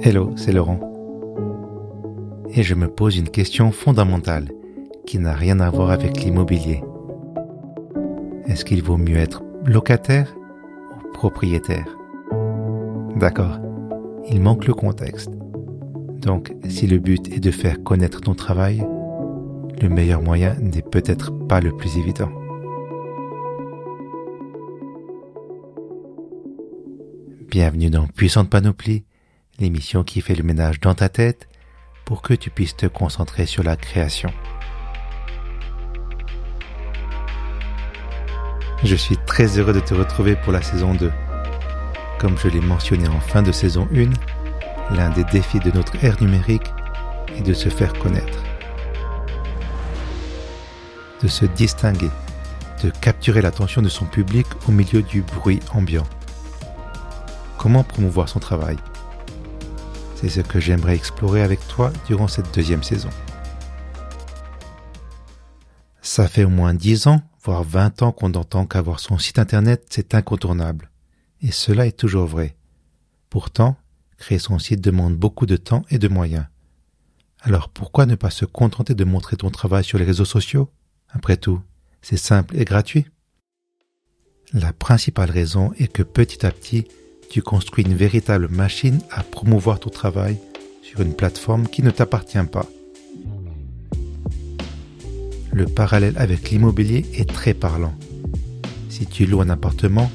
Hello, c'est Laurent. Et je me pose une question fondamentale qui n'a rien à voir avec l'immobilier. Est-ce qu'il vaut mieux être locataire ou propriétaire? D'accord, il manque le contexte. Donc, si le but est de faire connaître ton travail, le meilleur moyen n'est peut-être pas le plus évident. Bienvenue dans Puissante Panoplie, l'émission qui fait le ménage dans ta tête pour que tu puisses te concentrer sur la création. Je suis très heureux de te retrouver pour la saison 2. Comme je l'ai mentionné en fin de saison 1, l'un des défis de notre ère numérique est de se faire connaître, de se distinguer, de capturer l'attention de son public au milieu du bruit ambiant. Comment promouvoir son travail? C'est ce que j'aimerais explorer avec toi durant cette deuxième saison. Ça fait au moins 10 ans, voire 20 ans qu'on entend qu'avoir son site internet, c'est incontournable. Et cela est toujours vrai. Pourtant, créer son site demande beaucoup de temps et de moyens. Alors pourquoi ne pas se contenter de montrer ton travail sur les réseaux sociaux? Après tout, c'est simple et gratuit. La principale raison est que petit à petit, tu construis une véritable machine à promouvoir ton travail sur une plateforme qui ne t'appartient pas. Le parallèle avec l'immobilier est très parlant. Si tu loues un appartement,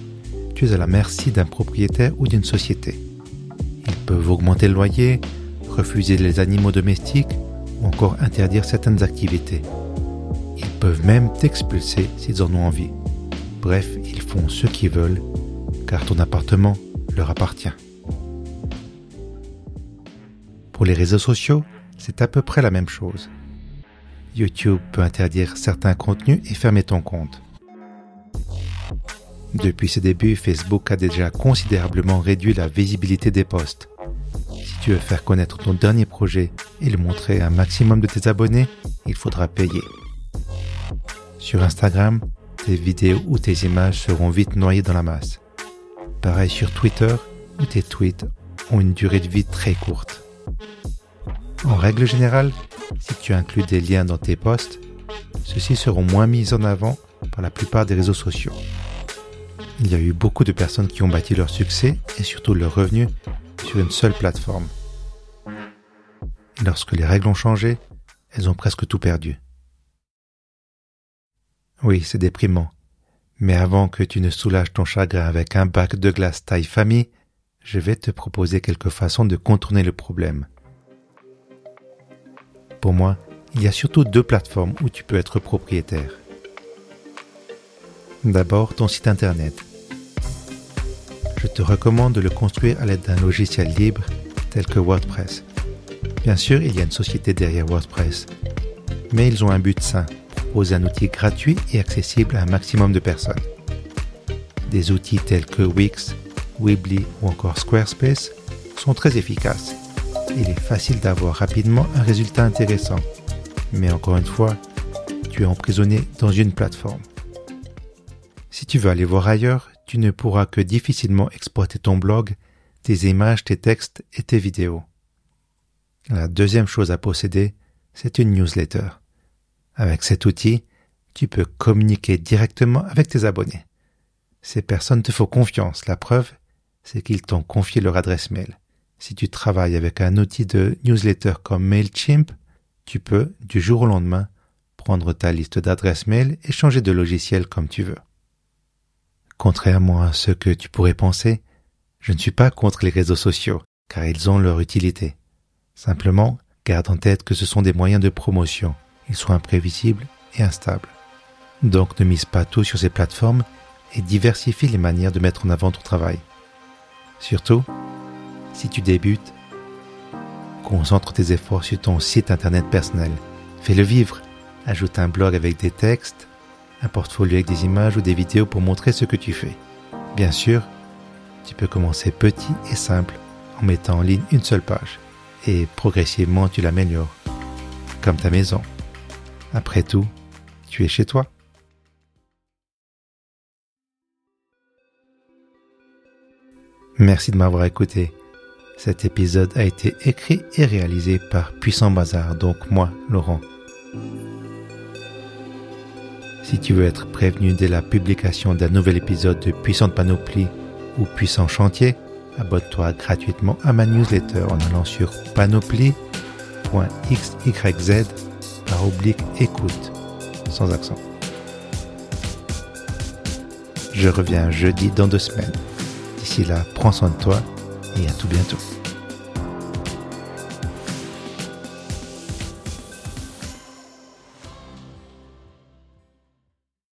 tu es à la merci d'un propriétaire ou d'une société. Ils peuvent augmenter le loyer, refuser les animaux domestiques ou encore interdire certaines activités. Ils peuvent même t'expulser s'ils en ont envie. Bref, ils font ce qu'ils veulent, car ton appartement leur appartient. Pour les réseaux sociaux, c'est à peu près la même chose. YouTube peut interdire certains contenus et fermer ton compte. Depuis ses débuts, Facebook a déjà considérablement réduit la visibilité des posts. Si tu veux faire connaître ton dernier projet et le montrer à un maximum de tes abonnés, il faudra payer. Sur Instagram, tes vidéos ou tes images seront vite noyées dans la masse. Pareil sur Twitter, où tes tweets ont une durée de vie très courte. En règle générale, si tu inclus des liens dans tes posts, ceux-ci seront moins mis en avant par la plupart des réseaux sociaux. Il y a eu beaucoup de personnes qui ont bâti leur succès et surtout leur revenu sur une seule plateforme. lorsque les règles ont changé, elles ont presque tout perdu. Oui, c'est déprimant, mais avant que tu ne soulages ton chagrin avec un bac de glace taille famille, je vais te proposer quelques façons de contourner le problème. Pour moi, il y a surtout deux plateformes où tu peux être propriétaire. D'abord, ton site internet. Je te recommande de le construire à l'aide d'un logiciel libre tel que WordPress. Bien sûr, il y a une société derrière WordPress, mais ils ont un but sain un outil gratuit et accessible à un maximum de personnes. Des outils tels que Wix, Weebly ou encore Squarespace sont très efficaces. Il est facile d'avoir rapidement un résultat intéressant. Mais encore une fois, tu es emprisonné dans une plateforme. Si tu veux aller voir ailleurs, tu ne pourras que difficilement exploiter ton blog, tes images, tes textes et tes vidéos. La deuxième chose à posséder, c'est une newsletter. Avec cet outil, tu peux communiquer directement avec tes abonnés. Ces personnes te font confiance. La preuve, c'est qu'ils t'ont confié leur adresse mail. Si tu travailles avec un outil de newsletter comme MailChimp, tu peux, du jour au lendemain, prendre ta liste d'adresses mail et changer de logiciel comme tu veux. Contrairement à ce que tu pourrais penser, je ne suis pas contre les réseaux sociaux, car ils ont leur utilité. Simplement, garde en tête que ce sont des moyens de promotion ils sont imprévisibles et instables. Donc ne mise pas tout sur ces plateformes et diversifie les manières de mettre en avant ton travail. Surtout, si tu débutes, concentre tes efforts sur ton site internet personnel. Fais-le vivre. Ajoute un blog avec des textes, un portfolio avec des images ou des vidéos pour montrer ce que tu fais. Bien sûr, tu peux commencer petit et simple en mettant en ligne une seule page et progressivement tu l'améliores, comme ta maison. Après tout, tu es chez toi. Merci de m'avoir écouté. Cet épisode a été écrit et réalisé par Puissant Bazar, donc moi, Laurent. Si tu veux être prévenu dès la publication d'un nouvel épisode de Puissante Panoplie ou Puissant Chantier, abonne-toi gratuitement à ma newsletter en allant sur panoplie.xyz oblique écoute, sans accent. Je reviens jeudi dans deux semaines. D'ici là, prends soin de toi et à tout bientôt.